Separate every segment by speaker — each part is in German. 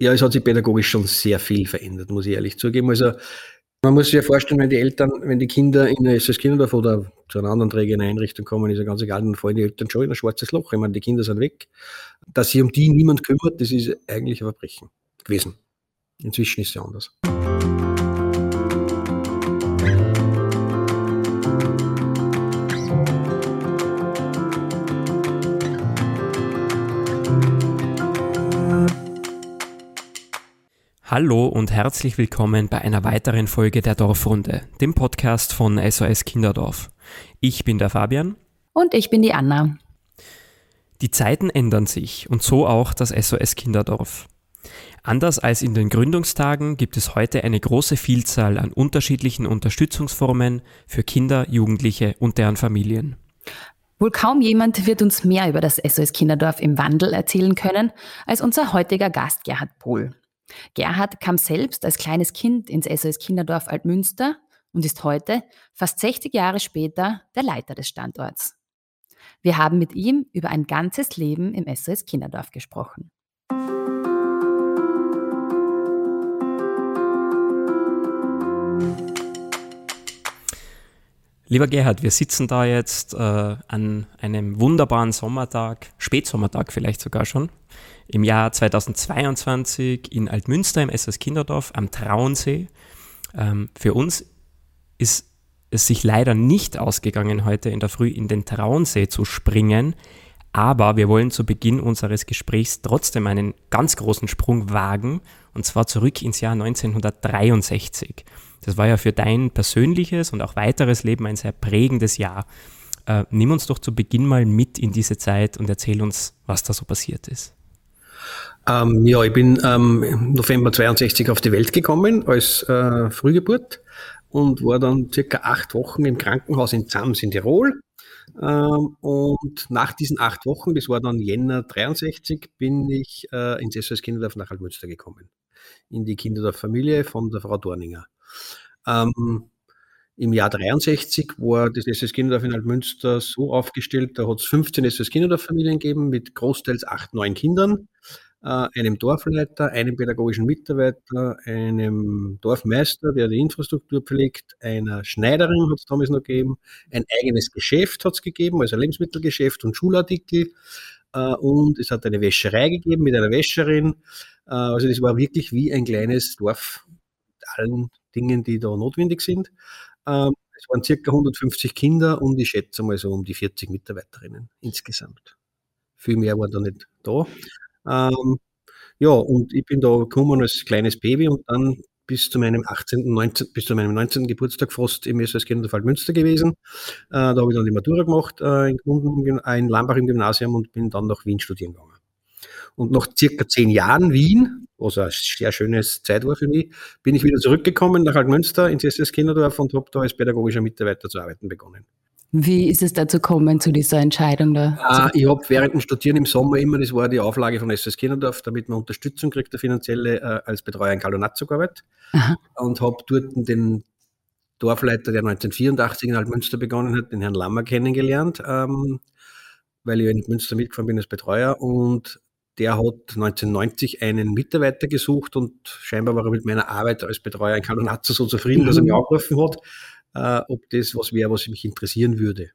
Speaker 1: Ja, es hat sich pädagogisch schon sehr viel verändert, muss ich ehrlich zugeben. Also man muss sich ja vorstellen, wenn die Eltern, wenn die Kinder in ein SS Kinderdorf oder zu einer anderen Träger Einrichtung kommen, ist ja ganz egal, dann fallen die Eltern schon in ein schwarzes Loch. Ich meine, die Kinder sind weg. Dass sich um die niemand kümmert, das ist eigentlich ein Verbrechen gewesen. Inzwischen ist es ja anders.
Speaker 2: Hallo und herzlich willkommen bei einer weiteren Folge der Dorfrunde, dem Podcast von SOS Kinderdorf. Ich bin der Fabian.
Speaker 3: Und ich bin die Anna.
Speaker 2: Die Zeiten ändern sich und so auch das SOS Kinderdorf. Anders als in den Gründungstagen gibt es heute eine große Vielzahl an unterschiedlichen Unterstützungsformen für Kinder, Jugendliche und deren Familien.
Speaker 3: Wohl kaum jemand wird uns mehr über das SOS Kinderdorf im Wandel erzählen können als unser heutiger Gast Gerhard Pohl. Gerhard kam selbst als kleines Kind ins SOS Kinderdorf Altmünster und ist heute, fast 60 Jahre später, der Leiter des Standorts. Wir haben mit ihm über ein ganzes Leben im SOS Kinderdorf gesprochen.
Speaker 2: Lieber Gerhard, wir sitzen da jetzt äh, an einem wunderbaren Sommertag, Spätsommertag vielleicht sogar schon, im Jahr 2022 in Altmünster im SS Kinderdorf am Traunsee. Ähm, für uns ist es sich leider nicht ausgegangen, heute in der Früh in den Traunsee zu springen, aber wir wollen zu Beginn unseres Gesprächs trotzdem einen ganz großen Sprung wagen, und zwar zurück ins Jahr 1963. Das war ja für dein persönliches und auch weiteres Leben ein sehr prägendes Jahr. Äh, nimm uns doch zu Beginn mal mit in diese Zeit und erzähl uns, was da so passiert ist.
Speaker 1: Ähm, ja, ich bin ähm, im November 62 auf die Welt gekommen als äh, Frühgeburt und war dann circa acht Wochen im Krankenhaus in Zams in Tirol. Ähm, und nach diesen acht Wochen, das war dann Jänner 63, bin ich äh, ins SOS Kinderdorf nach Altmünster gekommen. In die Kinderdorf-Familie von der Frau Dorninger. Ähm, Im Jahr 63 war das SOS Kinderdorf in Altmünster so aufgestellt, da hat es 15 SOS Kinderdorf-Familien gegeben mit großteils acht, neun Kindern. Äh, einem Dorfleiter, einem pädagogischen Mitarbeiter, einem Dorfmeister, der die Infrastruktur pflegt, einer Schneiderin hat es damals noch gegeben, ein eigenes Geschäft hat es gegeben, also Lebensmittelgeschäft und Schulartikel. Äh, und es hat eine Wäscherei gegeben mit einer Wäscherin. Äh, also das war wirklich wie ein kleines Dorf mit allen Dingen, die da notwendig sind. Ähm, es waren circa 150 Kinder und ich schätze mal so um die 40 Mitarbeiterinnen insgesamt. Viel mehr war da nicht da. Ähm, ja, und ich bin da gekommen als kleines Baby und dann bis zu meinem 18., 19., bis zu meinem 19. Geburtstag fast im SOS Kinderfall Münster gewesen. Äh, da habe ich dann die Matura gemacht äh, in, in Lambach im Gymnasium und bin dann nach Wien studieren gegangen. Und nach circa zehn Jahren Wien, was eine sehr schöne Zeit war für mich, bin ich wieder zurückgekommen nach Altmünster ins SS Kinderdorf und habe da als pädagogischer Mitarbeiter zu arbeiten begonnen.
Speaker 3: Wie ist es dazu gekommen, zu dieser Entscheidung da?
Speaker 1: Ah, ich habe während dem Studieren im Sommer immer, das war die Auflage von SS Kinderdorf, damit man Unterstützung kriegt, der finanzielle, äh, als Betreuer in Kalonazzo gearbeitet. Aha. Und habe dort den Dorfleiter, der 1984 in Altmünster begonnen hat, den Herrn Lammer kennengelernt, ähm, weil ich in Münster mitgefahren bin als Betreuer. Und der hat 1990 einen Mitarbeiter gesucht und scheinbar war er mit meiner Arbeit als Betreuer in Kalonazzo so zufrieden, mhm. dass er mich angerufen hat äh, ob das was wäre, was mich interessieren würde.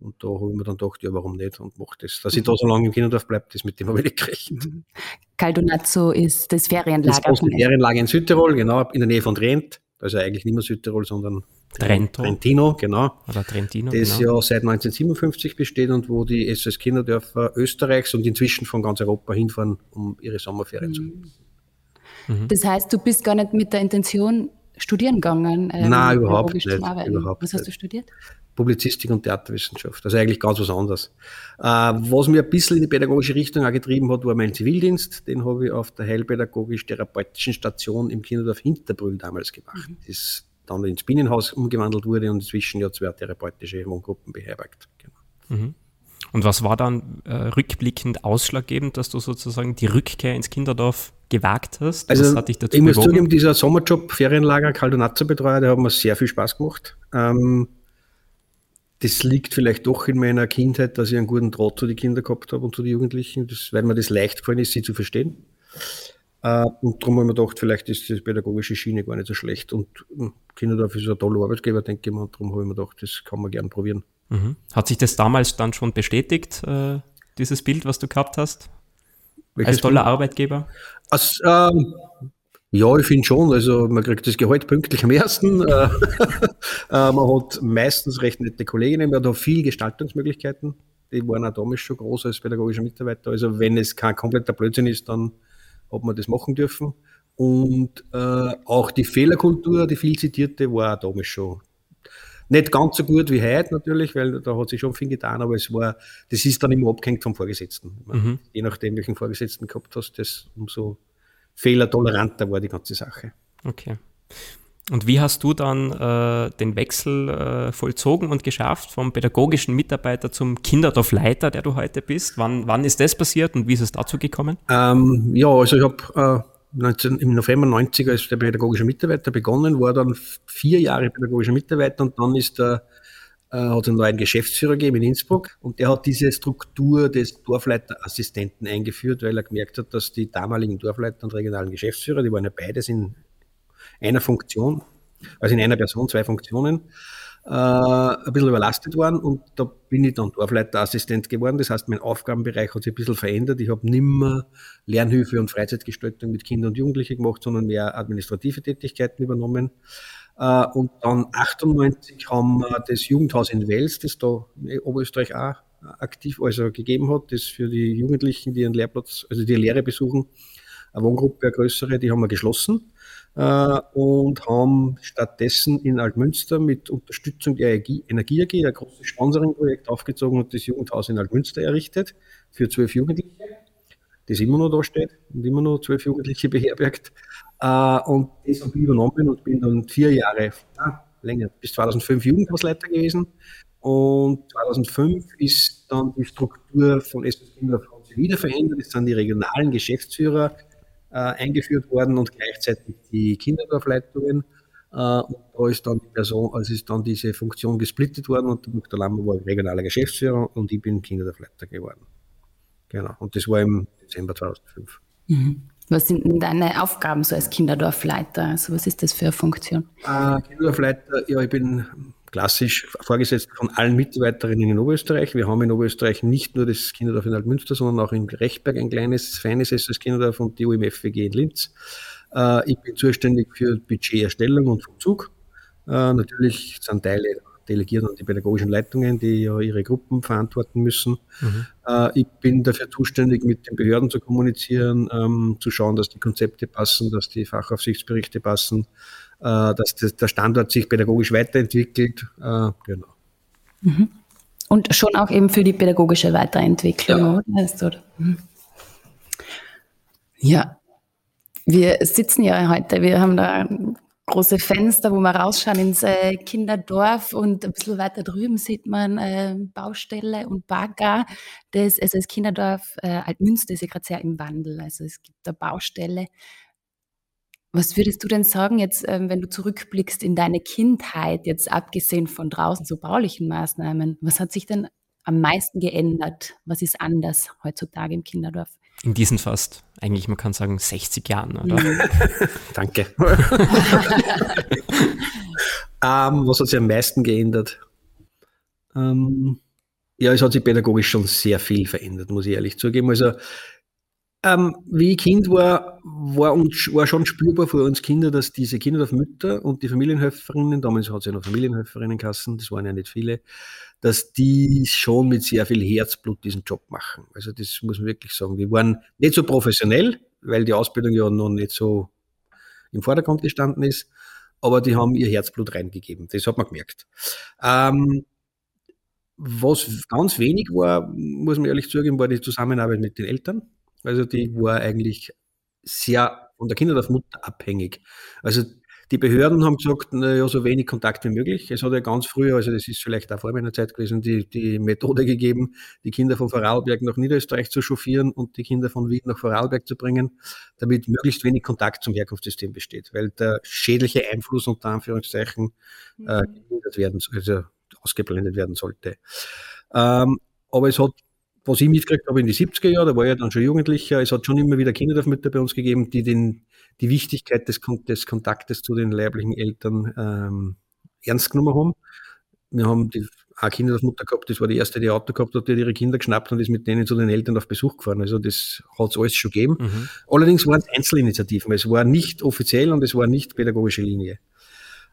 Speaker 1: Und da habe ich mir dann gedacht, ja, warum nicht und mache das. Dass ich da so lange im Kinderdorf bleibe, das mit dem habe ich nicht gerechnet.
Speaker 3: Mhm. Caldonazzo ist das Ferienlager.
Speaker 1: Das ist das Ferienlager in Südtirol, genau, in der Nähe von Trent. Also eigentlich nicht mehr Südtirol, sondern
Speaker 2: Trento.
Speaker 1: Trentino, genau.
Speaker 2: Oder Trentino.
Speaker 1: Das genau. ja seit 1957 besteht und wo die SOS Kinderdörfer Österreichs und inzwischen von ganz Europa hinfahren, um ihre Sommerferien mhm. zu machen.
Speaker 3: Mhm. Das heißt, du bist gar nicht mit der Intention studieren gegangen?
Speaker 1: Ähm, Nein, überhaupt nicht, überhaupt
Speaker 3: was hast du studiert?
Speaker 1: Publizistik und Theaterwissenschaft. Also eigentlich ganz was anderes. Äh, was mir ein bisschen in die pädagogische Richtung auch getrieben hat, war mein Zivildienst. Den habe ich auf der Heilpädagogisch-Therapeutischen Station im Kinderdorf Hinterbrühl damals gemacht. Mhm. Das dann ins Bienenhaus umgewandelt wurde und inzwischen ja zwei therapeutische Wohngruppen beherbergt.
Speaker 2: Genau. Mhm. Und was war dann äh, rückblickend ausschlaggebend, dass du sozusagen die Rückkehr ins Kinderdorf gewagt hast?
Speaker 1: Also, ich muss zugeben, dieser Sommerjob, Ferienlager, Kaldonazzo-Betreuer, der hat mir sehr viel Spaß gemacht. Ähm, das liegt vielleicht doch in meiner Kindheit, dass ich einen guten Draht zu den Kindern gehabt habe und zu den Jugendlichen, das, weil mir das leicht gefallen ist, sie zu verstehen. Äh, und darum haben wir gedacht, vielleicht ist die pädagogische Schiene gar nicht so schlecht. Und hm, Kinderdorf ist ein toller Arbeitgeber, denke ich mal. Und darum habe ich mir gedacht, das kann man gerne probieren.
Speaker 2: Mhm. Hat sich das damals dann schon bestätigt, äh, dieses Bild, was du gehabt hast? Welches Als toller Bild? Arbeitgeber?
Speaker 1: Als, ähm, ja, ich finde schon. Also man kriegt das Gehalt pünktlich am ersten. Äh, äh, man hat meistens recht nette Kolleginnen, man hat auch viele Gestaltungsmöglichkeiten. Die waren auch damals schon groß als pädagogischer Mitarbeiter. Also wenn es kein kompletter Blödsinn ist, dann hat man das machen dürfen. Und äh, auch die Fehlerkultur, die viel zitierte, war auch damals schon nicht ganz so gut wie heute natürlich, weil da hat sich schon viel getan, aber es war, das ist dann immer abgehängt vom Vorgesetzten. Mhm. Je nachdem, welchen Vorgesetzten gehabt hast, das umso fehlertoleranter war die ganze Sache.
Speaker 2: Okay. Und wie hast du dann äh, den Wechsel äh, vollzogen und geschafft vom pädagogischen Mitarbeiter zum Kinderdorfleiter, der du heute bist? Wann, wann ist das passiert und wie ist es dazu gekommen?
Speaker 1: Ähm, ja, also ich habe äh, im November 90 als der pädagogische Mitarbeiter begonnen, war dann vier Jahre pädagogischer Mitarbeiter und dann ist der äh, hat es einen neuen Geschäftsführer gegeben in Innsbruck und der hat diese Struktur des Dorfleiterassistenten eingeführt, weil er gemerkt hat, dass die damaligen Dorfleiter und regionalen Geschäftsführer, die waren ja beides in einer Funktion, also in einer Person zwei Funktionen, äh, ein bisschen überlastet waren und da bin ich dann Dorfleiterassistent geworden. Das heißt, mein Aufgabenbereich hat sich ein bisschen verändert. Ich habe nimmer Lernhilfe und Freizeitgestaltung mit Kindern und Jugendlichen gemacht, sondern mehr administrative Tätigkeiten übernommen. Äh, und dann 98 haben wir das Jugendhaus in Wels, das da in Oberösterreich auch aktiv also gegeben hat, das für die Jugendlichen, die ihren Lehrplatz, also die Lehre besuchen, eine Wohngruppe, eine größere, die haben wir geschlossen äh, und haben stattdessen in Altmünster mit Unterstützung der Energie AG ein großes Sponsoring-Projekt aufgezogen und das Jugendhaus in Altmünster errichtet für zwölf Jugendliche, das immer noch da steht und immer noch zwölf Jugendliche beherbergt. Äh, und das habe ich übernommen und bin dann vier Jahre, ah, länger, bis 2005 Jugendhausleiter gewesen. Und 2005 ist dann die Struktur von Kinder wieder verändert. Es sind die regionalen Geschäftsführer eingeführt worden und gleichzeitig die Kinderdorfleitungen. Äh, und da ist dann die Person, also ist dann diese Funktion gesplittet worden und der Dr. Lammer war regionaler Geschäftsführer und ich bin Kinderdorfleiter geworden. Genau. Und das war im Dezember 2005.
Speaker 3: Mhm. Was sind denn deine Aufgaben so als Kinderdorfleiter? Also was ist das für eine Funktion?
Speaker 1: Äh, Kinderdorfleiter, ja, ich bin klassisch vorgesetzt von allen Mitarbeiterinnen in Oberösterreich. Wir haben in Oberösterreich nicht nur das Kinderdorf in Altmünster, sondern auch in Rechtberg ein kleines, feines SS Kinderdorf und die UMFWG in Linz. Äh, ich bin zuständig für Budgeterstellung und Vollzug. Äh, natürlich sind Teile delegiert an die pädagogischen Leitungen, die ja ihre Gruppen verantworten müssen. Mhm. Äh, ich bin dafür zuständig, mit den Behörden zu kommunizieren, ähm, zu schauen, dass die Konzepte passen, dass die Fachaufsichtsberichte passen, dass der Standort sich pädagogisch weiterentwickelt. Äh, genau.
Speaker 3: Mhm. Und schon auch eben für die pädagogische Weiterentwicklung, ja. oder? Mhm. Ja, wir sitzen ja heute, wir haben da große Fenster, wo wir rausschauen ins äh, Kinderdorf und ein bisschen weiter drüben sieht man äh, Baustelle und Bagger. Das, also das Kinderdorf äh, Altmünster ist ja gerade sehr im Wandel. Also es gibt da Baustelle. Was würdest du denn sagen jetzt, ähm, wenn du zurückblickst in deine Kindheit, jetzt abgesehen von draußen so baulichen Maßnahmen, was hat sich denn am meisten geändert? Was ist anders heutzutage im Kinderdorf?
Speaker 2: In diesen fast, eigentlich man kann sagen, 60 Jahren, oder? Mhm.
Speaker 1: Danke. ähm, was hat sich am meisten geändert? Ähm, ja, es hat sich pädagogisch schon sehr viel verändert, muss ich ehrlich zugeben. Also, ähm, wie ich Kind war, war, uns, war schon spürbar für uns Kinder, dass diese Kinderdorfmütter und die Familienhelferinnen, damals hat es ja noch Familienhelferinnenkassen, das waren ja nicht viele, dass die schon mit sehr viel Herzblut diesen Job machen. Also das muss man wirklich sagen. Die waren nicht so professionell, weil die Ausbildung ja noch nicht so im Vordergrund gestanden ist, aber die haben ihr Herzblut reingegeben. Das hat man gemerkt. Ähm, was ganz wenig war, muss man ehrlich zugeben, war die Zusammenarbeit mit den Eltern. Also die war eigentlich sehr von der Kinderdorfmutter abhängig. Also die Behörden haben gesagt, naja, so wenig Kontakt wie möglich. Es hat ja ganz früher, also das ist vielleicht auch vor meiner Zeit gewesen, die, die Methode gegeben, die Kinder von Vorarlberg nach Niederösterreich zu chauffieren und die Kinder von Wien nach Vorarlberg zu bringen, damit möglichst wenig Kontakt zum Herkunftssystem besteht, weil der schädliche Einfluss unter Anführungszeichen äh, mhm. werden, also ausgeblendet werden sollte. Ähm, aber es hat was ich mitgekriegt habe in die 70er Jahre, da war ich ja dann schon Jugendlicher, es hat schon immer wieder Kinderdorfmütter bei uns gegeben, die den, die Wichtigkeit des, des Kontaktes zu den leiblichen Eltern ähm, ernst genommen haben. Wir haben die eine Kinderdorfmutter gehabt, das war die erste, die ein Auto gehabt hat, die hat ihre Kinder geschnappt und ist mit denen zu den Eltern auf Besuch gefahren. Also das hat es alles schon gegeben. Mhm. Allerdings waren es Einzelinitiativen. Es war nicht offiziell und es war nicht pädagogische Linie.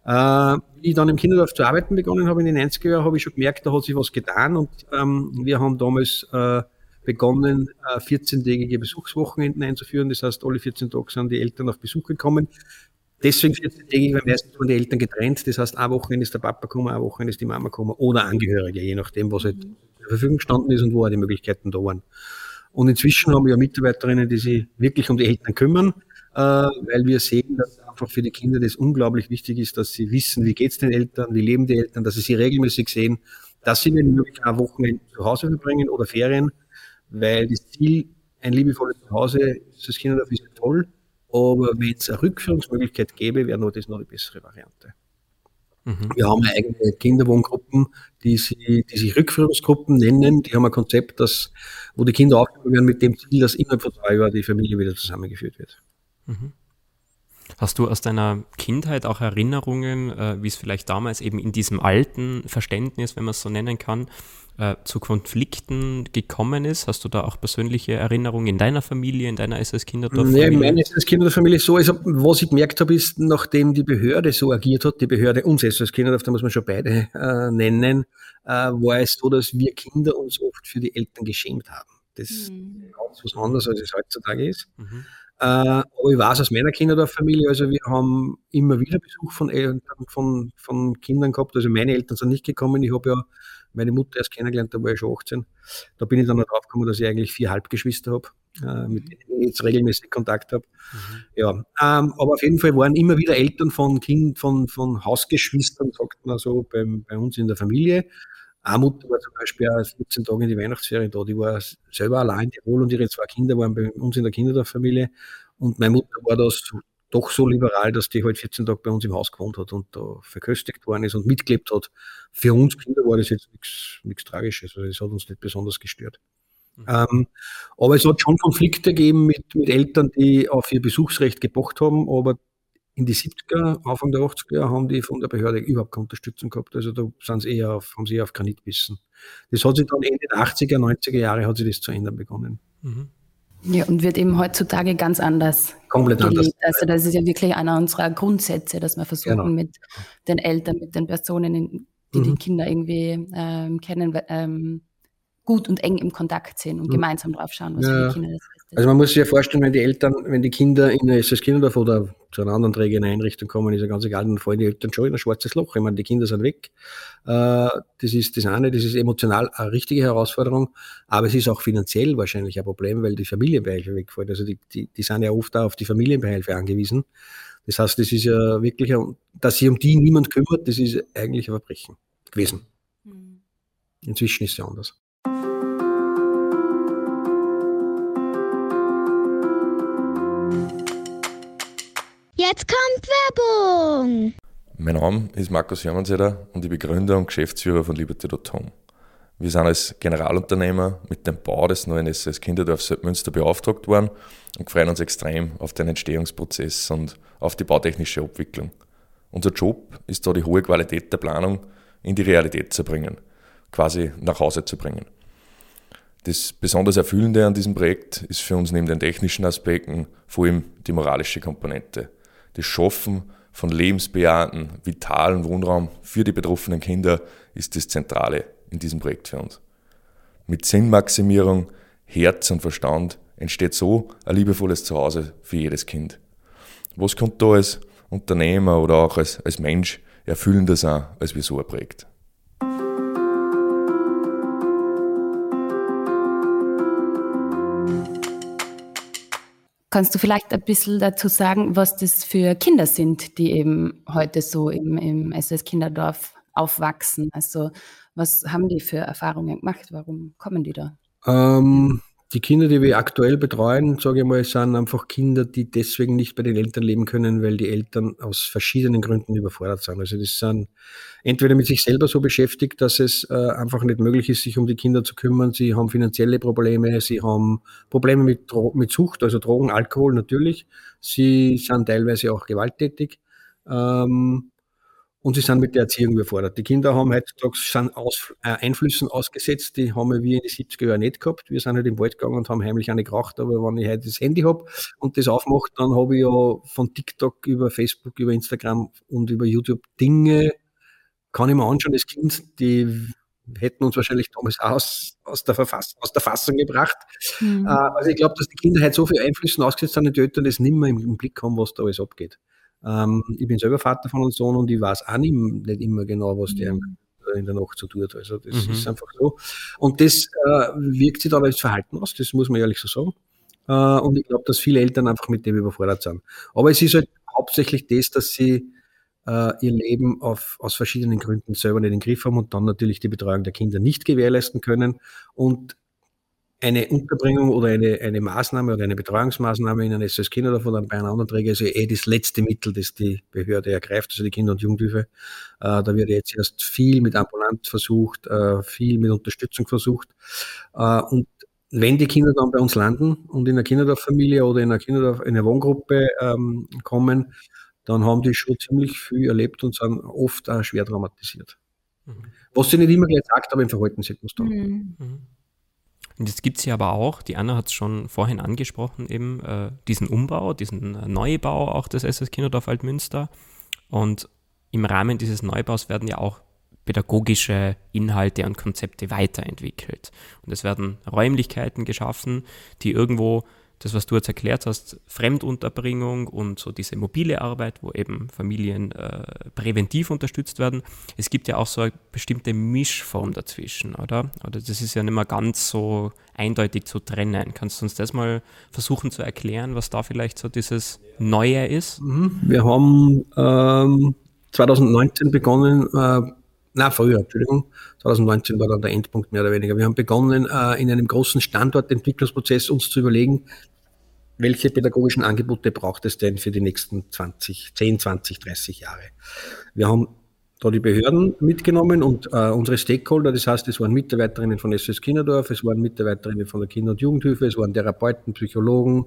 Speaker 1: Äh, wie ich dann im Kinderdorf zu arbeiten begonnen habe in den 90er Jahren, habe ich schon gemerkt, da hat sich was getan und ähm, wir haben damals äh, begonnen, äh, 14-tägige Besuchswochenenden einzuführen. Das heißt, alle 14 Tage sind die Eltern auf Besuch gekommen. Deswegen 14-tägig, weil meistens waren die Eltern getrennt. Das heißt, ein Wochenende ist der Papa gekommen, ein Wochenende ist die Mama gekommen oder Angehörige, je nachdem, was halt zur Verfügung gestanden ist und wo auch die Möglichkeiten da waren. Und inzwischen haben wir ja Mitarbeiterinnen, die sich wirklich um die Eltern kümmern, weil wir sehen, dass einfach für die Kinder das unglaublich wichtig ist, dass sie wissen, wie geht es den Eltern, wie leben die Eltern, dass sie sie regelmäßig sehen, dass sie wenn möglich ein Wochenende zu Hause verbringen oder Ferien, weil das Ziel, ein liebevolles Zuhause, das Kinderdorf ist toll, aber wenn es eine Rückführungsmöglichkeit gäbe, wäre nur das noch die bessere Variante. Mhm. Wir haben eigene Kinderwohngruppen, die, sie, die sich Rückführungsgruppen nennen. Die haben ein Konzept, das, wo die Kinder aufgenommen werden mit dem Ziel, dass innerhalb von drei Jahren die Familie wieder zusammengeführt wird. Mhm.
Speaker 2: Hast du aus deiner Kindheit auch Erinnerungen, äh, wie es vielleicht damals eben in diesem alten Verständnis, wenn man es so nennen kann, äh, zu Konflikten gekommen ist? Hast du da auch persönliche Erinnerungen in deiner Familie, in deiner SS-Kinderdorf-Familie?
Speaker 1: Nee, meine SS-Kinderdorf-Familie ist so, also, was ich gemerkt habe, ist, nachdem die Behörde so agiert hat, die Behörde uns SS-Kinderdorf, da muss man schon beide äh, nennen, äh, war es so, dass wir Kinder uns oft für die Eltern geschämt haben. Das mhm. ist ganz was anderes, als es heutzutage ist. Mhm. Äh, aber ich weiß aus meiner Kinderdorffamilie, also wir haben immer wieder Besuch von Eltern, von, von Kindern gehabt. Also meine Eltern sind nicht gekommen. Ich habe ja meine Mutter erst kennengelernt, da war ich schon 18. Da bin ich dann drauf gekommen, dass ich eigentlich vier Halbgeschwister habe, äh, mit denen ich jetzt regelmäßig Kontakt habe. Mhm. Ja, ähm, aber auf jeden Fall waren immer wieder Eltern von Kind, von, von Hausgeschwistern, sagt man so, beim, bei uns in der Familie. Eine Mutter war zum Beispiel auch 14 Tage in die Weihnachtsferien da. Die war selber allein in Tirol und ihre zwei Kinder waren bei uns in der Kinderdorffamilie. Und meine Mutter war da so, doch so liberal, dass die halt 14 Tage bei uns im Haus gewohnt hat und da verköstigt worden ist und mitgelebt hat. Für uns Kinder war das jetzt nichts Tragisches. Also das hat uns nicht besonders gestört. Mhm. Ähm, aber es hat schon Konflikte gegeben mit, mit Eltern, die auf ihr Besuchsrecht gepocht haben, aber in die 70er, Anfang der 80er haben die von der Behörde überhaupt keine Unterstützung gehabt. Also da sind sie eher auf, haben sie eher auf Granit gebissen. Das hat sich dann Ende der 80er, 90er Jahre hat sich das zu ändern begonnen. Mhm.
Speaker 3: Ja, und wird eben heutzutage ganz anders.
Speaker 1: Komplett gelebt. anders.
Speaker 3: Also das ist ja wirklich einer unserer Grundsätze, dass wir versuchen genau. mit den Eltern, mit den Personen, die mhm. die Kinder irgendwie ähm, kennen, ähm, gut und eng im Kontakt sind und mhm. gemeinsam drauf schauen, was ja. für die Kinder das
Speaker 1: ist. Also man muss sich ja vorstellen, wenn die Eltern, wenn die Kinder in ein Kinderdorf oder zu einer anderen trägenden Einrichtung kommen, ist ja ganz egal, dann fallen die Eltern schon in ein schwarzes Loch. Ich meine, die Kinder sind weg. Äh, das ist das eine, das ist emotional eine richtige Herausforderung, aber es ist auch finanziell wahrscheinlich ein Problem, weil die Familienbeihilfe wegfällt. Also die, die, die sind ja oft auch auf die Familienbeihilfe angewiesen. Das heißt, das ist ja wirklich, dass sich um die niemand kümmert, das ist eigentlich ein Verbrechen gewesen. Mhm. Inzwischen ist es ja anders.
Speaker 4: Jetzt kommt Werbung!
Speaker 5: Mein Name ist Markus Jörmannseder und ich bin Gründer und Geschäftsführer von Liberty.com. Wir sind als Generalunternehmer mit dem Bau des neuen SS Kinderdorfs Münster beauftragt worden und freuen uns extrem auf den Entstehungsprozess und auf die bautechnische Abwicklung. Unser Job ist da die hohe Qualität der Planung in die Realität zu bringen, quasi nach Hause zu bringen. Das besonders Erfüllende an diesem Projekt ist für uns neben den technischen Aspekten vor allem die moralische Komponente das Schaffen von lebensbejahenden, vitalen Wohnraum für die betroffenen Kinder ist das Zentrale in diesem Projekt für uns. Mit Sinnmaximierung, Herz und Verstand entsteht so ein liebevolles Zuhause für jedes Kind. Was kommt da als Unternehmer oder auch als, als Mensch erfüllender sein als wie so ein Projekt?
Speaker 3: Kannst du vielleicht ein bisschen dazu sagen, was das für Kinder sind, die eben heute so im, im SS Kinderdorf aufwachsen? Also was haben die für Erfahrungen gemacht? Warum kommen die da?
Speaker 1: Ähm, die Kinder, die wir aktuell betreuen, sage ich mal, sind einfach Kinder, die deswegen nicht bei den Eltern leben können, weil die Eltern aus verschiedenen Gründen überfordert sind. Also das sind entweder mit sich selber so beschäftigt, dass es äh, einfach nicht möglich ist, sich um die Kinder zu kümmern. Sie haben finanzielle Probleme, sie haben Probleme mit, mit Sucht, also Drogen, Alkohol natürlich. Sie sind teilweise auch gewalttätig. Ähm, und sie sind mit der Erziehung überfordert. Die Kinder haben heutzutage sind aus, äh, Einflüssen ausgesetzt, die haben wir wie in den 70er Jahren nicht gehabt. Wir sind halt im Wald gegangen und haben heimlich eine geraucht, aber wenn ich heute das Handy habe und das aufmache, dann habe ich ja von TikTok über Facebook, über Instagram und über YouTube Dinge, kann ich mir anschauen, das Kind, die hätten uns wahrscheinlich damals aus, aus, der, Verfass, aus der Fassung gebracht. Mhm. Äh, also ich glaube, dass die Kinder halt so viel Einflüssen ausgesetzt sind, die Eltern das nicht mehr im, im Blick haben, was da alles abgeht. Ähm, ich bin selber Vater von einem Sohn und ich weiß auch nicht, nicht immer genau, was der mhm. in der Nacht so tut. Also das mhm. ist einfach so. Und das äh, wirkt sich dann als Verhalten aus, das muss man ehrlich so sagen. Äh, und ich glaube, dass viele Eltern einfach mit dem überfordert sind. Aber es ist halt hauptsächlich das, dass sie äh, ihr Leben auf, aus verschiedenen Gründen selber nicht in den Griff haben und dann natürlich die Betreuung der Kinder nicht gewährleisten können und eine Unterbringung oder eine, eine Maßnahme oder eine Betreuungsmaßnahme in einem Kinderdorf oder bei einem anderen Träger ist ja eh das letzte Mittel, das die Behörde ergreift, also die Kinder- und Jugendhilfe. Äh, da wird jetzt erst viel mit ambulant versucht, äh, viel mit Unterstützung versucht. Äh, und wenn die Kinder dann bei uns landen und in einer Kinderdorffamilie oder in einer Kinderdorf, in einer Wohngruppe ähm, kommen, dann haben die schon ziemlich viel erlebt und sind oft auch schwer traumatisiert. Mhm. Was sie nicht immer gleich sagt, aber im Verhalten sieht man es dann.
Speaker 2: Mhm. Und jetzt gibt es ja aber auch, die Anna hat es schon vorhin angesprochen, eben äh, diesen Umbau, diesen Neubau auch des SS Kinderdorf Altmünster. Und im Rahmen dieses Neubaus werden ja auch pädagogische Inhalte und Konzepte weiterentwickelt. Und es werden Räumlichkeiten geschaffen, die irgendwo das, was du jetzt erklärt hast, Fremdunterbringung und so diese mobile Arbeit, wo eben Familien äh, präventiv unterstützt werden. Es gibt ja auch so eine bestimmte Mischform dazwischen, oder? Oder das ist ja nicht mehr ganz so eindeutig zu trennen. Kannst du uns das mal versuchen zu erklären, was da vielleicht so dieses Neue ist?
Speaker 1: Mhm. Wir haben ähm, 2019 begonnen, äh, na früher, Entschuldigung, 2019 war dann der Endpunkt mehr oder weniger. Wir haben begonnen, äh, in einem großen Standortentwicklungsprozess uns zu überlegen, welche pädagogischen Angebote braucht es denn für die nächsten 20, 10, 20, 30 Jahre. Wir haben da die Behörden mitgenommen und äh, unsere Stakeholder, das heißt, es waren Mitarbeiterinnen von SS Kinderdorf, es waren Mitarbeiterinnen von der Kinder- und Jugendhilfe, es waren Therapeuten, Psychologen,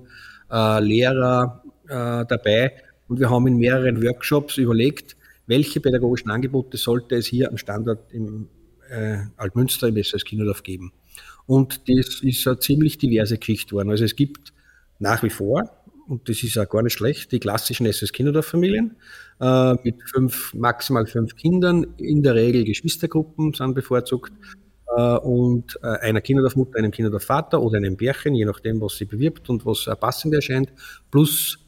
Speaker 1: äh, Lehrer äh, dabei und wir haben in mehreren Workshops überlegt, welche pädagogischen Angebote sollte es hier am Standort im äh, Altmünster im SS Kinderdorf geben. Und das ist eine ziemlich diverse Geschichte geworden. Also es gibt nach wie vor, und das ist auch gar nicht schlecht, die klassischen SS Kinderdorf-Familien äh, mit fünf, maximal fünf Kindern, in der Regel Geschwistergruppen sind bevorzugt äh, und äh, einer Kinderdorfmutter, einem Kinderdorfvater oder einem Bärchen, je nachdem, was sie bewirbt und was passend erscheint, plus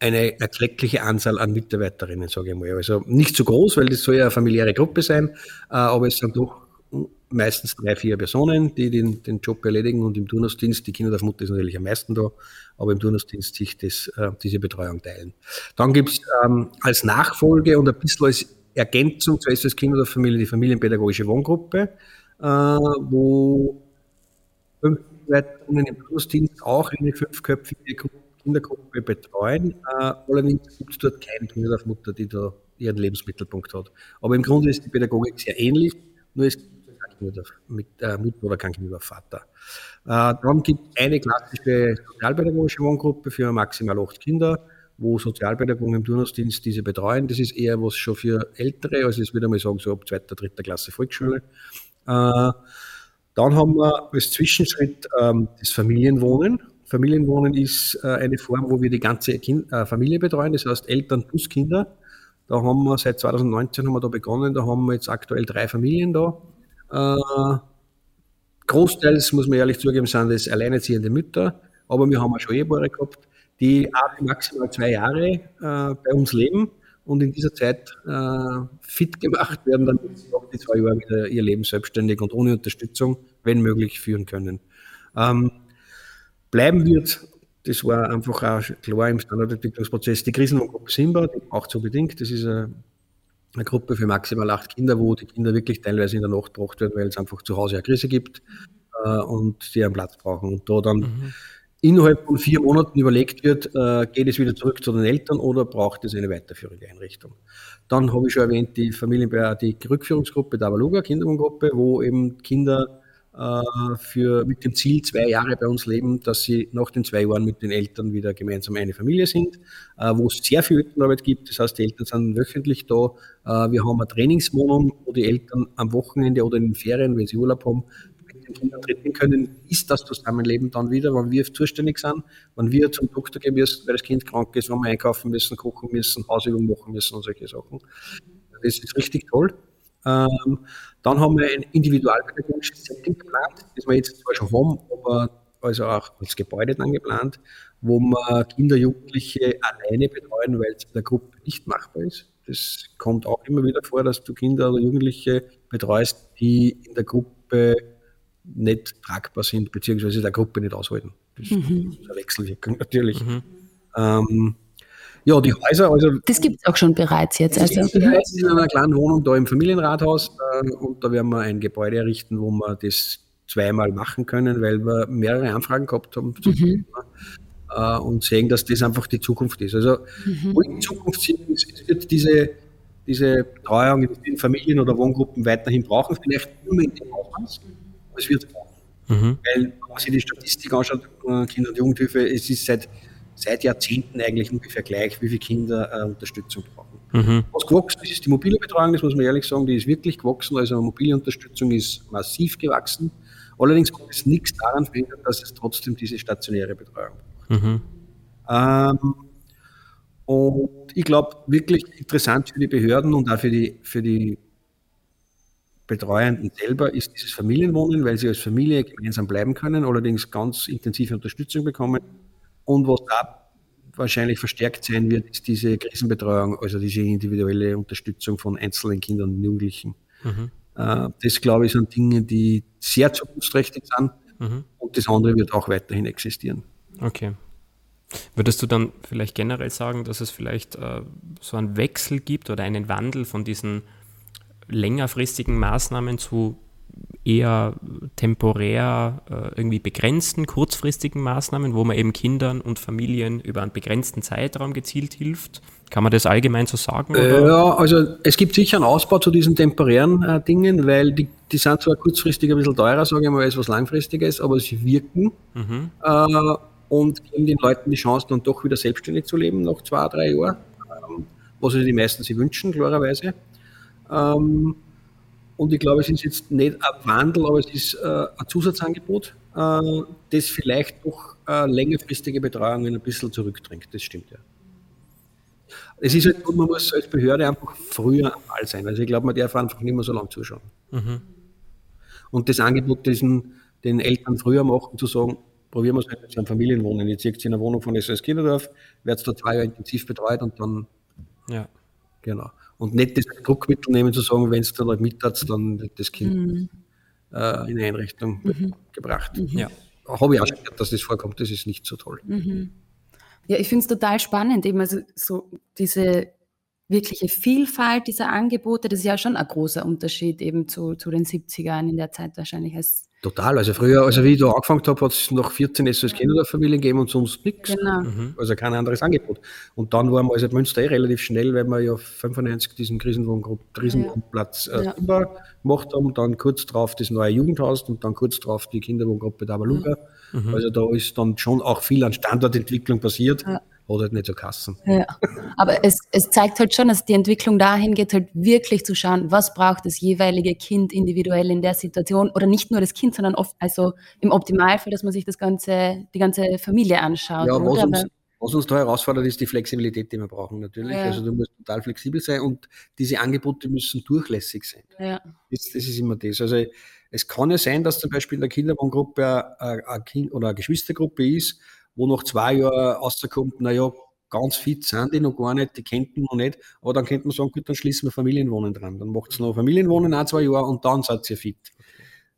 Speaker 1: eine erkleckliche Anzahl an Mitarbeiterinnen, sage ich mal. Also nicht zu groß, weil das soll ja eine familiäre Gruppe sein, äh, aber es sind doch meistens drei, vier Personen, die den, den Job erledigen und im Turnusdienst, die Kinderdorfmutter ist natürlich am meisten da, aber im Turnusdienst sich das, äh, diese Betreuung teilen. Dann gibt es ähm, als Nachfolge und ein bisschen als Ergänzung zur SS Kinderdorffamilie die familienpädagogische Wohngruppe, äh, wo fünf Mitarbeiterinnen im Turnusdienst auch eine fünfköpfige Gruppe Kindergruppe betreuen. Äh, allerdings gibt es dort keine Kinderdorfmutter, die da ihren Lebensmittelpunkt hat. Aber im Grunde ist die Pädagogik sehr ähnlich, nur es gibt mit äh, Mutter oder kein Kindervater. Äh, dann gibt es eine klassische sozialpädagogische Wohngruppe für maximal acht Kinder, wo Sozialpädagogen im Turnusdienst diese betreuen. Das ist eher was schon für Ältere, also ich würde mal sagen, so ab zweiter, dritter Klasse Volksschule. Äh, dann haben wir als Zwischenschritt ähm, das Familienwohnen. Familienwohnen ist äh, eine Form, wo wir die ganze kind, äh, Familie betreuen, das heißt Eltern plus Kinder. Da haben wir seit 2019 haben wir da begonnen, da haben wir jetzt aktuell drei Familien da. Äh, großteils, muss man ehrlich zugeben, sind das alleinerziehende Mütter, aber wir haben auch schon Ehepaare gehabt, die auch maximal zwei Jahre bei uns leben und in dieser Zeit äh, fit gemacht werden, damit sie auch die zwei Jahre wieder ihr Leben selbstständig und ohne Unterstützung, wenn möglich, führen können. Ähm, bleiben wird. Das war einfach auch klar im Standardentwicklungsprozess. Die Krisenwohngruppe Simba, die braucht so bedingt. Das ist eine, eine, Gruppe für maximal acht Kinder, wo die Kinder wirklich teilweise in der Nacht gebracht werden, weil es einfach zu Hause eine Krise gibt. äh, und die einen Platz brauchen. Und da dann mhm. innerhalb von vier Monaten überlegt wird, äh, geht es wieder zurück zu den Eltern oder braucht es eine weiterführende Einrichtung. Dann habe ich schon erwähnt, die Familienberatung, die Rückführungsgruppe, Davaluga Kinderwohngruppe, wo eben Kinder für, mit dem Ziel zwei Jahre bei uns leben, dass sie nach den zwei Jahren mit den Eltern wieder gemeinsam eine Familie sind, äh, wo es sehr viel Elternarbeit gibt. Das heißt, die Eltern sind wöchentlich da. Äh, wir haben eine Trainingswohnung, wo die Eltern am Wochenende oder in den Ferien, wenn sie Urlaub haben, mit den Kindern treten können. Ist das Zusammenleben dann wieder, wenn wir zuständig sind, wenn wir zum Doktor gehen müssen, weil das Kind krank ist, wenn wir einkaufen müssen, kochen müssen, Hausübung machen müssen und solche Sachen. Das ist richtig toll. Ähm, dann haben wir ein individualpädagogisches Setting geplant, das wir jetzt zwar schon haben, aber also auch als Gebäude dann geplant, wo wir Kinder, Jugendliche alleine betreuen, weil es in der Gruppe nicht machbar ist. Das kommt auch immer wieder vor, dass du Kinder oder Jugendliche betreust, die in der Gruppe nicht tragbar sind, beziehungsweise der Gruppe nicht aushalten. Das mhm. ist eine Wechselwirkung natürlich. Mhm. Ähm, ja, die Häuser, also.
Speaker 3: Das gibt es auch schon bereits jetzt. Das
Speaker 1: also. bereits in einer kleinen Wohnung da im Familienrathaus äh, und da werden wir ein Gebäude errichten, wo wir das zweimal machen können, weil wir mehrere Anfragen gehabt haben mhm. äh, und sehen, dass das einfach die Zukunft ist. Also, mhm. wo in Zukunft sind, es wird diese, diese Betreuung in Familien oder Wohngruppen weiterhin brauchen, vielleicht nur in dem Ausmaß, aber es wird brauchen. Mhm. Weil, wenn man sich die Statistik anschaut, äh, Kinder- und Jugendhilfe, es ist seit seit Jahrzehnten eigentlich ungefähr gleich, wie viele Kinder äh, Unterstützung brauchen. Mhm. Was gewachsen ist, ist die mobile Betreuung, das muss man ehrlich sagen, die ist wirklich gewachsen. Also mobile Unterstützung ist massiv gewachsen. Allerdings hat es nichts daran verändert, dass es trotzdem diese stationäre Betreuung braucht. Mhm. Ähm, und ich glaube, wirklich interessant für die Behörden und auch für die, für die Betreuenden selber ist dieses Familienwohnen, weil sie als Familie gemeinsam bleiben können, allerdings ganz intensive Unterstützung bekommen und was da wahrscheinlich verstärkt sein wird, ist diese Krisenbetreuung, also diese individuelle Unterstützung von einzelnen Kindern und Jugendlichen. Mhm. Äh, das, glaube ich, sind Dinge, die sehr zukunftsträchtig sind mhm. und das andere wird auch weiterhin existieren.
Speaker 2: Okay. Würdest du dann vielleicht generell sagen, dass es vielleicht äh, so einen Wechsel gibt oder einen Wandel von diesen längerfristigen Maßnahmen zu eher temporär äh, irgendwie begrenzten, kurzfristigen Maßnahmen, wo man eben Kindern und Familien über einen begrenzten Zeitraum gezielt hilft. Kann man das allgemein so sagen?
Speaker 1: Oder? Ja, also es gibt sicher einen Ausbau zu diesen temporären äh, Dingen, weil die, die sind zwar kurzfristig ein bisschen teurer, sage ich mal, als was langfristiges, aber sie wirken mhm. äh, und geben den Leuten die Chance, dann doch wieder selbstständig zu leben nach zwei, drei Jahren, ähm, was die meisten sich wünschen, klarerweise. Ähm, und ich glaube, es ist jetzt nicht ein Wandel, aber es ist äh, ein Zusatzangebot, äh, das vielleicht doch äh, längerfristige Betreuungen ein bisschen zurückdrängt. Das stimmt ja. Es ist halt, man muss als Behörde einfach früher am Ball sein. Also ich glaube, man darf einfach nicht mehr so lange zuschauen. Mhm. Und das Angebot, diesen, den Eltern früher machen, zu sagen, probieren wir es halt mit einem Familienwohnen. Jetzt zieht in einer Wohnung von SOS Kinderdorf, wird da zwei Jahre intensiv betreut und dann. Ja. Genau und nicht das Druckmittel nehmen, zu sagen, wenn es dann halt mit hat, dann wird das Kind mhm. äh, in eine Einrichtung mhm. gebracht. Mhm. Ja. Habe ich auch schon gehört, dass das vorkommt, das ist nicht so toll.
Speaker 3: Mhm. Ja, ich finde es total spannend, eben also so diese wirkliche Vielfalt dieser Angebote, das ist ja schon ein großer Unterschied eben zu, zu den 70ern in der Zeit wahrscheinlich als
Speaker 1: Total. Also früher, also wie ich da angefangen habe, hat es noch 14 SOS Kinderfamilien gegeben und sonst nichts. Genau. Mhm. Also kein anderes Angebot. Und dann waren wir also Münster eh relativ schnell, weil wir ja 95 diesen Krisenwohnplatz äh, ja. gemacht haben, dann kurz drauf das neue Jugendhaus und dann kurz drauf die Kinderwohngruppe Davaluga. Mhm. Also da ist dann schon auch viel an Standortentwicklung passiert. Ja oder halt nicht so kassen.
Speaker 3: Ja. Aber es, es zeigt halt schon, dass die Entwicklung dahin geht, halt wirklich zu schauen, was braucht das jeweilige Kind individuell in der Situation oder nicht nur das Kind, sondern oft, also im Optimalfall, dass man sich das ganze, die ganze Familie anschaut.
Speaker 1: Ja, was uns, was uns da herausfordert, ist die Flexibilität, die wir brauchen natürlich. Ja. Also du musst total flexibel sein und diese Angebote müssen durchlässig sein. Ja. Das, das ist immer das. Also es kann ja sein, dass zum Beispiel in der Kinderwohngruppe ein, ein Kind oder eine Geschwistergruppe ist, wo nach zwei Jahren rauskommt, naja, ganz fit sind die noch gar nicht, die kennt man noch nicht, aber dann könnte man sagen, gut, dann schließen wir Familienwohnen dran. Dann macht es noch Familienwohnen ein, zwei Jahre und dann seid ihr fit.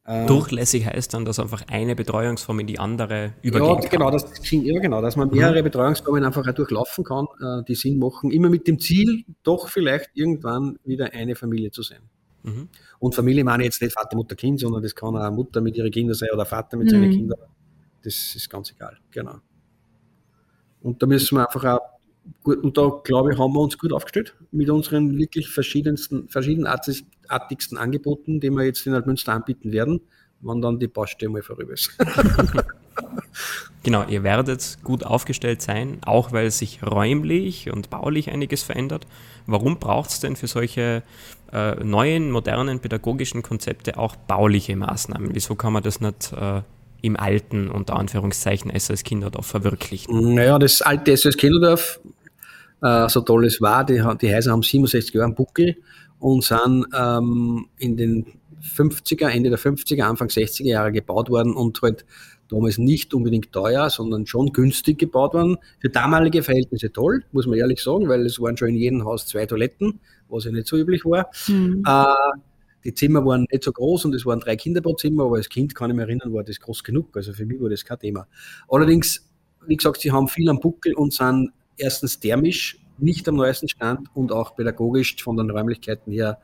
Speaker 2: Ähm, Durchlässig heißt dann, dass einfach eine Betreuungsform in die andere übergeht.
Speaker 1: Ja, genau, das ja, genau, dass man mehrere mhm. Betreuungsformen einfach auch durchlaufen kann, äh, die Sinn machen, immer mit dem Ziel, doch vielleicht irgendwann wieder eine Familie zu sein. Mhm. Und Familie meine ich jetzt nicht Vater, Mutter, Kind, sondern das kann auch eine Mutter mit ihren Kindern sein oder Vater mit mhm. seinen Kindern. Das ist ganz egal, genau. Und da müssen wir einfach auch gut, und da glaube ich, haben wir uns gut aufgestellt mit unseren wirklich verschiedensten, verschiedenartigsten Angeboten, die wir jetzt in Altmünster anbieten werden, wann dann die Baustelle mal vorüber ist.
Speaker 2: genau, ihr werdet gut aufgestellt sein, auch weil sich räumlich und baulich einiges verändert. Warum braucht es denn für solche äh, neuen, modernen pädagogischen Konzepte auch bauliche Maßnahmen? Wieso kann man das nicht äh, im alten, unter Anführungszeichen, SS Kinderdorf verwirklichen?
Speaker 1: Naja, das alte SS Kinderdorf, äh, so toll es war, die, die Häuser haben 67 Jahre einen Buckel und sind ähm, in den 50er, Ende der 50er, Anfang 60er Jahre gebaut worden und halt damals nicht unbedingt teuer, sondern schon günstig gebaut worden. Für damalige Verhältnisse toll, muss man ehrlich sagen, weil es waren schon in jedem Haus zwei Toiletten, was ja nicht so üblich war. Mhm. Äh, die Zimmer waren nicht so groß und es waren drei Kinder pro Zimmer, aber als Kind kann ich mich erinnern, war das groß genug. Also für mich war das kein Thema. Allerdings, wie gesagt, sie haben viel am Buckel und sind erstens thermisch nicht am neuesten Stand und auch pädagogisch von den Räumlichkeiten her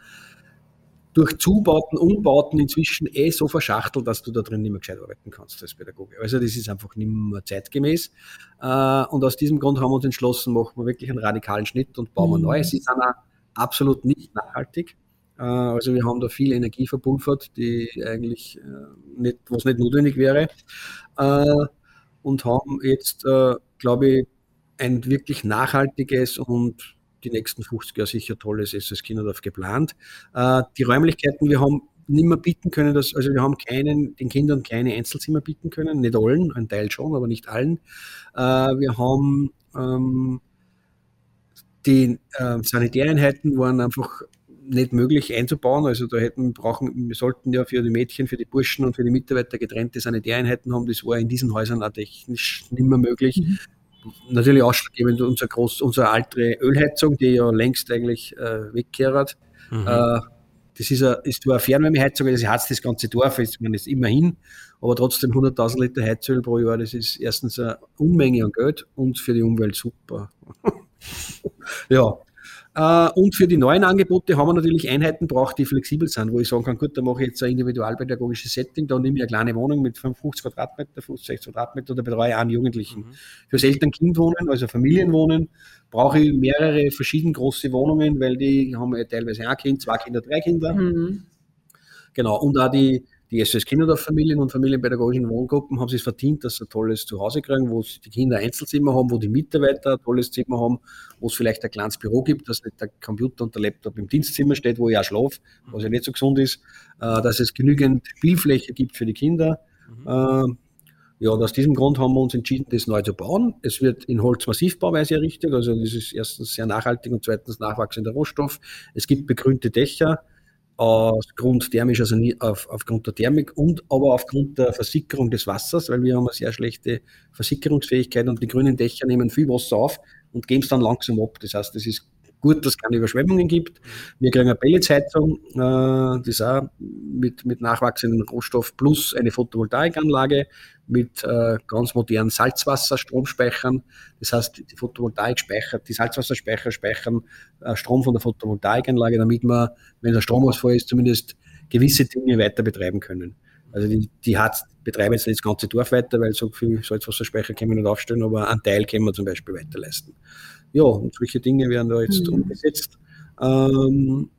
Speaker 1: durch Zubauten, Umbauten inzwischen eh so verschachtelt, dass du da drin nicht mehr gescheit arbeiten kannst als Pädagoge. Also das ist einfach nicht mehr zeitgemäß. Äh, und aus diesem Grund haben wir uns entschlossen, machen wir wirklich einen radikalen Schnitt und bauen wir mhm. neu. Sie sind auch absolut nicht nachhaltig. Äh, also wir haben da viel Energie verpulvert, die eigentlich äh, nicht, was nicht notwendig wäre. Und haben jetzt, glaube ich, ein wirklich nachhaltiges und die nächsten 50 Jahre sicher tolles SS Kinderdorf geplant. Äh, die Räumlichkeiten, wir haben nicht mehr bieten können, dass, also wir haben keinen, den Kindern keine Einzelzimmer bieten können, nicht allen, ein Teil schon, aber nicht allen. Äh, wir haben ähm, die äh, Sanitäreinheiten waren einfach nicht möglich einzubauen. Also da hätten brauchen, wir sollten ja für die Mädchen, für die Burschen und für die Mitarbeiter getrennte Sanitäreinheiten haben. Das war in diesen Häusern auch technisch nicht mehr möglich. Mhm natürlich ausschlaggebend unsere, groß, unsere alte Ölheizung, die ja längst eigentlich äh, wegkehrt. Mhm. Äh, das ist, a, ist zwar eine Fernwärmeheizung, das heizt das ganze Dorf, ist man ist immerhin, aber trotzdem 100.000 Liter Heizöl pro Jahr, das ist erstens eine Unmenge an Geld und für die Umwelt super. ja, und für die neuen Angebote haben wir natürlich Einheiten braucht, die flexibel sind, wo ich sagen kann, gut, da mache ich jetzt ein individualpädagogisches Setting, da nehme ich eine kleine Wohnung mit 55 Quadratmeter, 50 Quadratmeter, da betreue ich einen Jugendlichen. Mhm. Fürs Eltern-Kind-Wohnen, also Familienwohnen, brauche ich mehrere verschieden große Wohnungen, weil die haben ja teilweise ein Kind, zwei Kinder, drei Kinder. Mhm. Genau, und auch die, die SS Kinderdorf-Familien und familienpädagogischen Wohngruppen haben sich verdient, dass sie ein tolles Zuhause kriegen, wo die Kinder Einzelzimmer haben, wo die Mitarbeiter ein tolles Zimmer haben, wo es vielleicht ein kleines Büro gibt, dass nicht der Computer und der Laptop im Dienstzimmer steht, wo ich auch schlafe, was ja nicht so gesund ist, äh, dass es genügend Spielfläche gibt für die Kinder. Mhm. Äh, ja, und aus diesem Grund haben wir uns entschieden, das neu zu bauen. Es wird in Holzmassivbauweise errichtet, also das ist erstens sehr nachhaltig und zweitens nachwachsender Rohstoff. Es gibt begrünte Dächer aufgrund thermischer, also nie, auf, aufgrund der Thermik und aber aufgrund der Versickerung des Wassers, weil wir haben eine sehr schlechte Versickerungsfähigkeit und die grünen Dächer nehmen viel Wasser auf und geben es dann langsam ab. Das heißt, es ist gut, dass es keine Überschwemmungen gibt. Wir kriegen eine Pelletsheizung, äh, das auch mit, mit nachwachsendem Rohstoff plus eine Photovoltaikanlage mit äh, ganz modernen Salzwasserstromspeichern. Das heißt, die Photovoltaik speichert, die Salzwasserspeicher speichern äh, Strom von der Photovoltaikanlage, damit wir, wenn der Stromausfall ist, zumindest gewisse Dinge weiter betreiben können. Also die, die hat, betreiben jetzt nicht das ganze Dorf weiter, weil so viel Salzwasserspeicher können wir nicht aufstellen, aber einen Teil können wir zum Beispiel weiterleisten. Ja, und solche Dinge werden da jetzt mhm. umgesetzt. Ähm,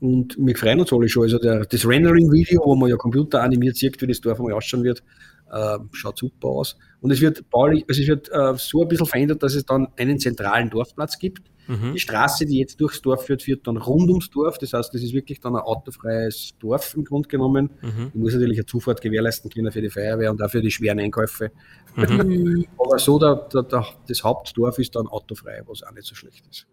Speaker 1: und wir freuen uns alle schon. Also der, das Rendering-Video, wo man ja computeranimiert sieht, wie das Dorf einmal ausschauen wird, äh, schaut super aus. Und es wird baulich, also es wird äh, so ein bisschen verändert, dass es dann einen zentralen Dorfplatz gibt. Mhm. Die Straße, die jetzt durchs Dorf führt, führt dann rund ums Dorf. Das heißt, das ist wirklich dann ein autofreies Dorf im Grunde genommen. Mhm. Ich muss natürlich eine Zufahrt gewährleisten können für die Feuerwehr und auch für die schweren Einkäufe. Mhm. Aber so, der, der, der, das Hauptdorf ist dann autofrei, was auch nicht so schlecht ist.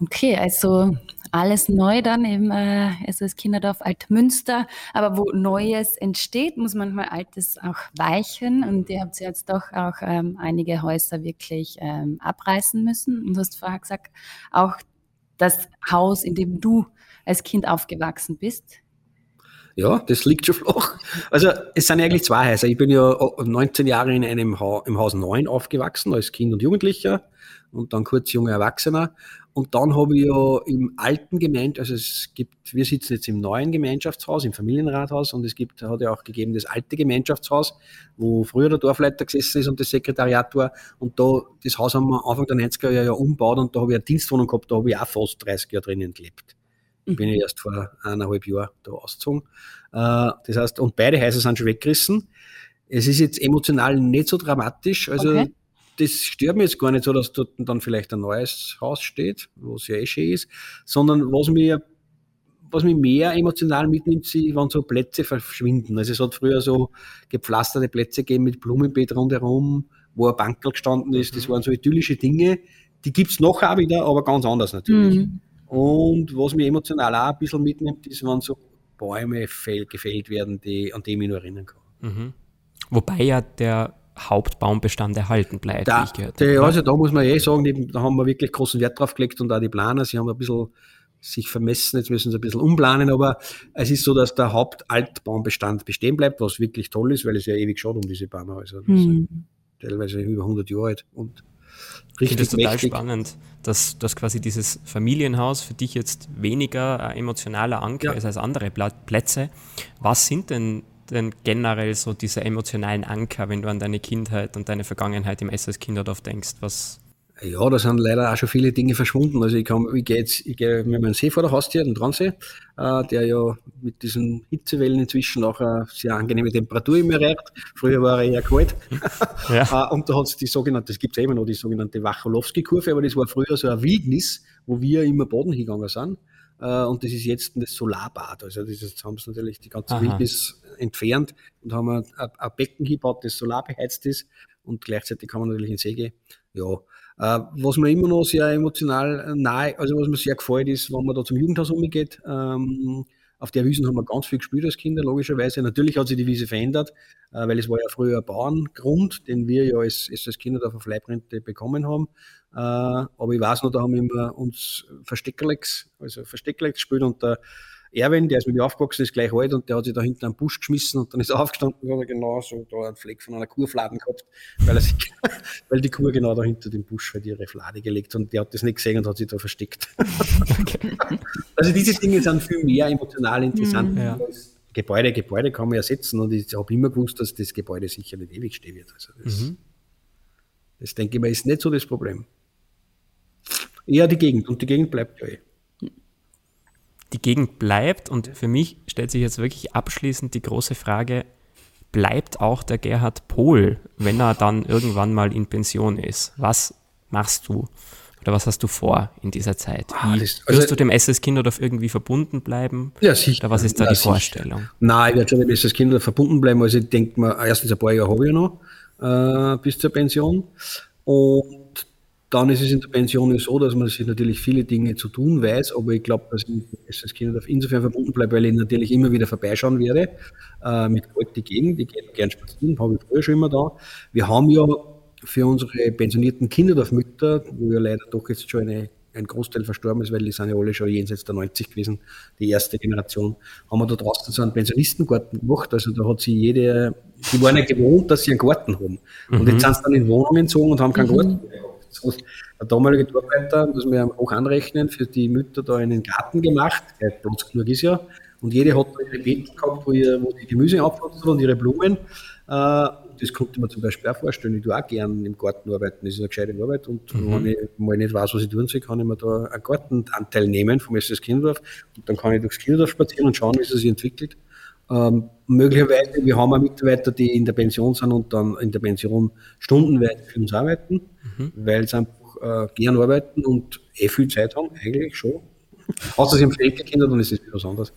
Speaker 3: Okay, also alles neu dann im äh, Kinderdorf Altmünster. Aber wo Neues entsteht, muss manchmal Altes auch weichen. Und ihr habt jetzt doch auch ähm, einige Häuser wirklich ähm, abreißen müssen. Und du hast vorher gesagt, auch das Haus, in dem du als Kind aufgewachsen bist.
Speaker 1: Ja, das liegt schon flach. Also es sind eigentlich zwei Häuser. Ich bin ja 19 Jahre in einem ha im Haus 9 aufgewachsen, als Kind und Jugendlicher und dann kurz junger Erwachsener. Und dann habe ich ja im alten Gemeinde, also es gibt, wir sitzen jetzt im neuen Gemeinschaftshaus, im Familienrathaus und es gibt, hat ja auch gegeben das alte Gemeinschaftshaus, wo früher der Dorfleiter gesessen ist und das Sekretariat war. Und da, das Haus haben wir Anfang der 90er Jahre ja umgebaut und da habe ich eine Dienstwohnung gehabt, da habe ich auch fast 30 Jahre drinnen gelebt. Ich bin ja erst vor eineinhalb Jahren da ausgezogen. Äh, das heißt, und beide Häuser sind schon weggerissen. Es ist jetzt emotional nicht so dramatisch. Also okay das stört mich jetzt gar nicht so, dass dort dann vielleicht ein neues Haus steht, wo es ja eh schön ist, sondern was mir, was mich mehr emotional mitnimmt, wenn so Plätze verschwinden. Also es hat früher so gepflasterte Plätze gegeben mit Blumenbeet rundherum, wo ein Bankerl gestanden ist. Das mhm. waren so idyllische Dinge. Die gibt es noch auch wieder, aber ganz anders natürlich. Mhm. Und was mich emotional auch ein bisschen mitnimmt, ist, wenn so Bäume gefällt werden, die, an die ich mich nur erinnern kann.
Speaker 2: Mhm. Wobei ja der Hauptbaumbestand erhalten bleibt,
Speaker 1: da, wie ich gehört habe. Also da muss man eh sagen, da haben wir wirklich großen Wert drauf gelegt und auch die Planer, sie haben ein bisschen sich vermessen, jetzt müssen sie ein bisschen umplanen, aber es ist so, dass der Hauptaltbaumbestand bestehen bleibt, was wirklich toll ist, weil es ja ewig schaut um diese Bäume. Also mhm. teilweise über 100 Jahre alt und
Speaker 2: richtig Ich finde es total mächtig. spannend, dass, dass quasi dieses Familienhaus für dich jetzt weniger ein emotionaler Anker ja. ist als andere Plätze. Was sind denn denn generell so diese emotionalen Anker, wenn du an deine Kindheit und deine Vergangenheit im SS Kinderdorf denkst? Was,
Speaker 1: ja, da sind leider auch schon viele Dinge verschwunden. Also ich, kann, ich gehe jetzt, ich gehe mit meinem See vor der Haustür, den Transee, äh, der ja mit diesen Hitzewellen inzwischen auch eine sehr angenehme Temperatur immer erreicht. Früher war er eher kalt. Ja. äh, und da hat es die sogenannte, das gibt es immer noch, die sogenannte Wacholowski-Kurve, aber das war früher so ein Wildnis, wo wir immer Boden hingegangen sind. Äh, und das ist jetzt das Solarbad. Also das ist, haben sie natürlich die ganze Wildnis entfernt und haben ein, ein Becken gebaut, das solarbeheizt ist und gleichzeitig kann man natürlich in See gehen. Ja, äh, was mir immer noch sehr emotional nahe, also was mir sehr gefällt, ist, wenn man da zum Jugendhaus umgeht. Ähm, auf der Wiesen haben wir ganz viel gespielt als Kinder, logischerweise. Natürlich hat sich die Wiese verändert, äh, weil es war ja früher ein Bauerngrund, den wir ja als, als Kinder da auf Leibrente bekommen haben. Äh, aber ich weiß noch, da haben wir uns Versteckerlex, also Versteckerlex gespielt und der Erwin, der ist mit mir aufgewachsen, ist gleich alt und der hat sich da hinten einen Busch geschmissen und dann ist er aufgestanden und hat genau so da einen Fleck von einer Kurfladen gehabt, weil, er sich, weil die Kuh genau da hinter dem Busch halt ihre Flade gelegt und der hat das nicht gesehen und hat sich da versteckt. also diese Dinge sind viel mehr emotional interessant. Mhm, ja. Gebäude, Gebäude kann man ersetzen und ich habe immer gewusst, dass das Gebäude sicher nicht ewig stehen wird. Also das, mhm. das denke ich mal ist nicht so das Problem. Eher die Gegend und die Gegend bleibt ja eh
Speaker 2: die Gegend bleibt. Und für mich stellt sich jetzt wirklich abschließend die große Frage, bleibt auch der Gerhard Pohl, wenn er dann irgendwann mal in Pension ist? Was machst du? Oder was hast du vor in dieser Zeit? Ah, Wie, das, also, wirst du dem SS Kinderdorf irgendwie verbunden bleiben?
Speaker 1: Ja, sicher.
Speaker 2: Oder was ist da ja, die sicher. Vorstellung?
Speaker 1: Nein, ich werde schon dem SS Kinderdorf verbunden bleiben. Also ich denke mal, erstens ein paar Jahre habe ich ja noch äh, bis zur Pension. Und dann ist es in der Pension so, dass man sich natürlich viele Dinge zu tun weiß, aber ich glaube, dass ich als Kind insofern verbunden bleibe, weil ich natürlich immer wieder vorbeischauen werde äh, mit Gold die Gegend. Ich gehe gerne spazieren, habe ich früher schon immer da. Wir haben ja für unsere pensionierten Kinderdorfmütter, wo ja leider doch jetzt schon eine, ein Großteil verstorben ist, weil die sind ja alle schon jenseits der 90 gewesen, die erste Generation, haben wir da draußen so einen Pensionistengarten gemacht. Also da hat sie jede, die waren ja gewohnt, dass sie einen Garten haben. Und mhm. jetzt sind sie dann in Wohnungen gezogen und haben keinen mhm. Garten mehr der damalige Dorfleiter, muss man ja auch anrechnen, für die Mütter da einen Garten gemacht, der Platz genug ist ja. Und jede hat da ihre Beeten gehabt, wo, ihr, wo die Gemüse aufpflanzt hat und ihre Blumen. Äh, das konnte man zum Beispiel auch vorstellen. Ich tue auch gerne im Garten arbeiten. Das ist eine gescheite Arbeit. Und mhm. wenn ich mal nicht weiß, was ich tun soll, kann ich mir da einen Gartenanteil nehmen vom SS Kindorf. Und dann kann ich durchs Kindorf spazieren und schauen, wie es sich entwickelt. Ähm, möglicherweise, wir haben auch Mitarbeiter, die in der Pension sind und dann in der Pension stundenweise für uns arbeiten, mhm. weil sie einfach äh, gern arbeiten und eh viel Zeit haben, eigentlich schon. Außer sie haben Enkelkinder, dann ist es wieder was anderes.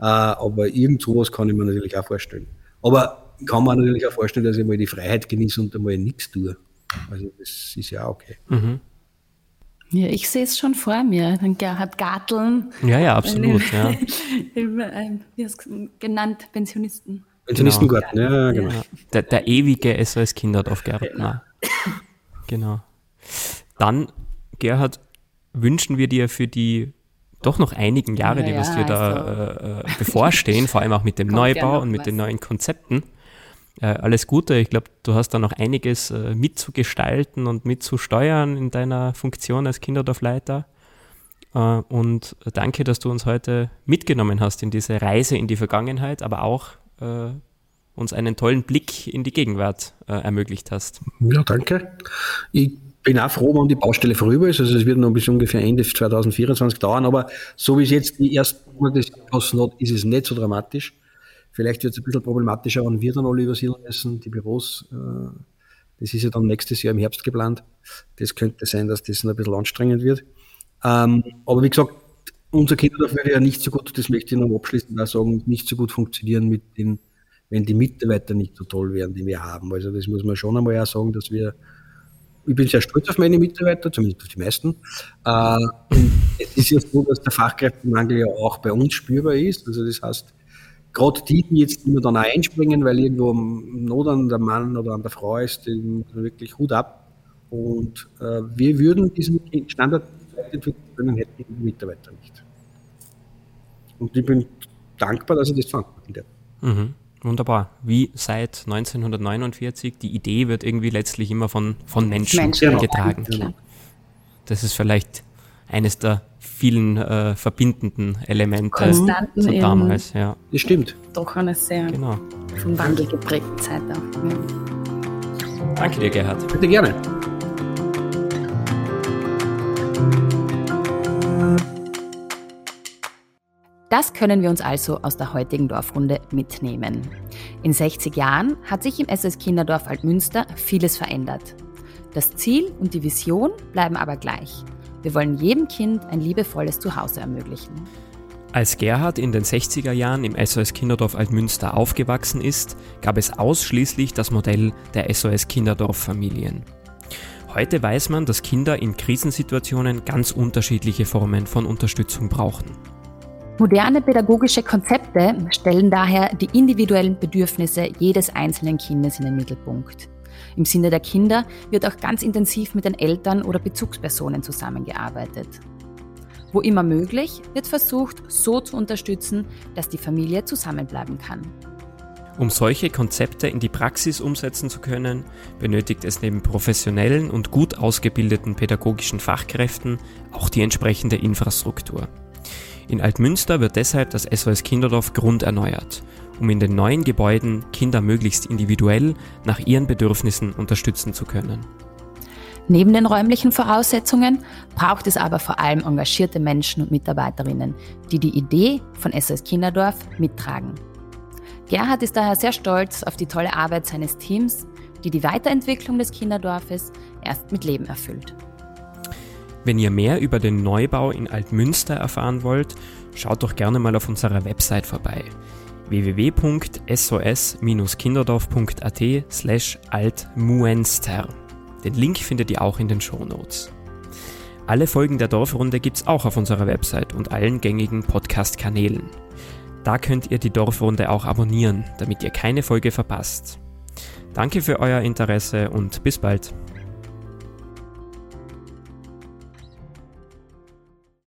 Speaker 1: Äh, aber irgend sowas kann ich mir natürlich auch vorstellen. Aber ich kann mir natürlich auch vorstellen, dass ich mal die Freiheit genieße und einmal nichts tue. Also das ist ja auch okay. Mhm.
Speaker 3: Ja, ich sehe es schon vor mir. Dann Gerhard Garteln.
Speaker 2: Ja, ja, absolut. ja.
Speaker 3: wie hast du genannt? Pensionisten.
Speaker 1: Pensionistengarten, genau. ja, genau. Ja.
Speaker 2: Der, der ewige SOS Kinderdorf Gärtner. Genau. Dann, Gerhard, wünschen wir dir für die doch noch einigen Jahre,
Speaker 3: Ja,
Speaker 2: die was dir da
Speaker 3: also-
Speaker 2: äh, äh, bevorstehen, vor allem auch mit dem Neubau und mit
Speaker 3: was.
Speaker 2: den neuen Konzepten. Äh, alles Gute. Ich glaube, du hast da noch einiges äh, mitzugestalten und mitzusteuern in deiner Funktion als Kinderdorfleiter. Äh, und danke, dass du uns heute mitgenommen hast in diese Reise in die Vergangenheit, aber auch äh, uns einen tollen Blick in die Gegenwart äh, ermöglicht hast.
Speaker 1: Ja, danke. Ich bin auch froh, wenn die Baustelle vorüber ist. Also es wird noch bis ungefähr Ende 2024 dauern, aber so wie es jetzt die ersten Monate ist es nicht so dramatisch. Vielleicht wird es ein bisschen problematischer, wenn wir dann alle übersiedeln müssen, die Büros. äh, Das ist ja dann nächstes Jahr im Herbst geplant. Das könnte sein, dass das ein bisschen anstrengend wird. Ähm, aber wie gesagt, unser Kinderdorf würde ja nicht so gut, das möchte ich noch abschließend auch sagen, nicht so gut funktionieren mit den, wenn die Mitarbeiter nicht so toll wären, die wir haben. Also das muss man schon einmal auch sagen, dass wir ich bin sehr stolz auf meine Mitarbeiter, zumindest auf die meisten. Äh, und es ist ja so, dass der Fachkräftemangel ja auch bei uns spürbar ist. Also das heißt, gerade die, die jetzt immer dann auch einspringen, weil irgendwo am Not an der Mann oder an der Frau ist, die wirklich Hut ab. Und äh, wir würden diesen Standard weiterentwickeln können, hätten die Mitarbeiter nicht. Und ich bin dankbar, dass ich das verantworten darf.
Speaker 2: Mhm. Wunderbar. Wie seit 1949, die Idee wird irgendwie letztlich immer von, von Menschen,
Speaker 3: Menschen.
Speaker 2: getragen.
Speaker 3: Klar.
Speaker 2: Das ist vielleicht eines der vielen äh, verbindenden Elemente
Speaker 3: Konstanten
Speaker 2: zu damals. Ja,
Speaker 1: Das stimmt.
Speaker 3: Doch eine sehr
Speaker 2: genau.
Speaker 3: vom Wandel geprägte Zeit auch. Ja.
Speaker 2: Danke dir, Gerhard.
Speaker 1: Bitte gerne.
Speaker 3: Das können wir uns also aus der heutigen Dorfrunde mitnehmen. In 60 Jahren hat sich im SS Kinderdorf Altmünster vieles verändert. Das Ziel und die Vision bleiben aber gleich. Wir wollen jedem Kind ein liebevolles Zuhause ermöglichen.
Speaker 2: Als Gerhard in den 60er Jahren im SOS Kinderdorf Altmünster aufgewachsen ist, gab es ausschließlich das Modell der SOS Kinderdorf Familien. Heute weiß man, dass Kinder in Krisensituationen ganz unterschiedliche Formen von Unterstützung brauchen.
Speaker 3: Moderne pädagogische Konzepte stellen daher die individuellen Bedürfnisse jedes einzelnen Kindes in den Mittelpunkt. Im Sinne der Kinder wird auch ganz intensiv mit den Eltern oder Bezugspersonen zusammengearbeitet. Wo immer möglich, wird versucht, so zu unterstützen, dass die Familie zusammenbleiben kann.
Speaker 2: Um solche Konzepte in die Praxis umsetzen zu können, benötigt es neben professionellen und gut ausgebildeten pädagogischen Fachkräften auch die entsprechende Infrastruktur. In Altmünster wird deshalb das SOS Kinderdorf grunderneuert, um in den neuen Gebäuden Kinder möglichst individuell nach ihren Bedürfnissen unterstützen zu können.
Speaker 3: Neben den räumlichen Voraussetzungen braucht es aber vor allem engagierte Menschen und Mitarbeiterinnen, die die Idee von SOS Kinderdorf mittragen. Gerhard ist daher sehr stolz auf die tolle Arbeit seines Teams, die die Weiterentwicklung des Kinderdorfes erst mit Leben erfüllt.
Speaker 2: Wenn ihr mehr über den Neubau in Altmünster erfahren wollt, schaut doch gerne mal auf unserer Website vorbei www.sos-kinderdorf.at slash altmuenster. Den Link findet ihr auch in den Shownotes. Alle Folgen der Dorfrunde gibt's auch auf unserer Website und allen gängigen Podcast-Kanälen. Da könnt ihr die Dorfrunde auch abonnieren, damit ihr keine Folge verpasst. Danke für euer Interesse und bis bald.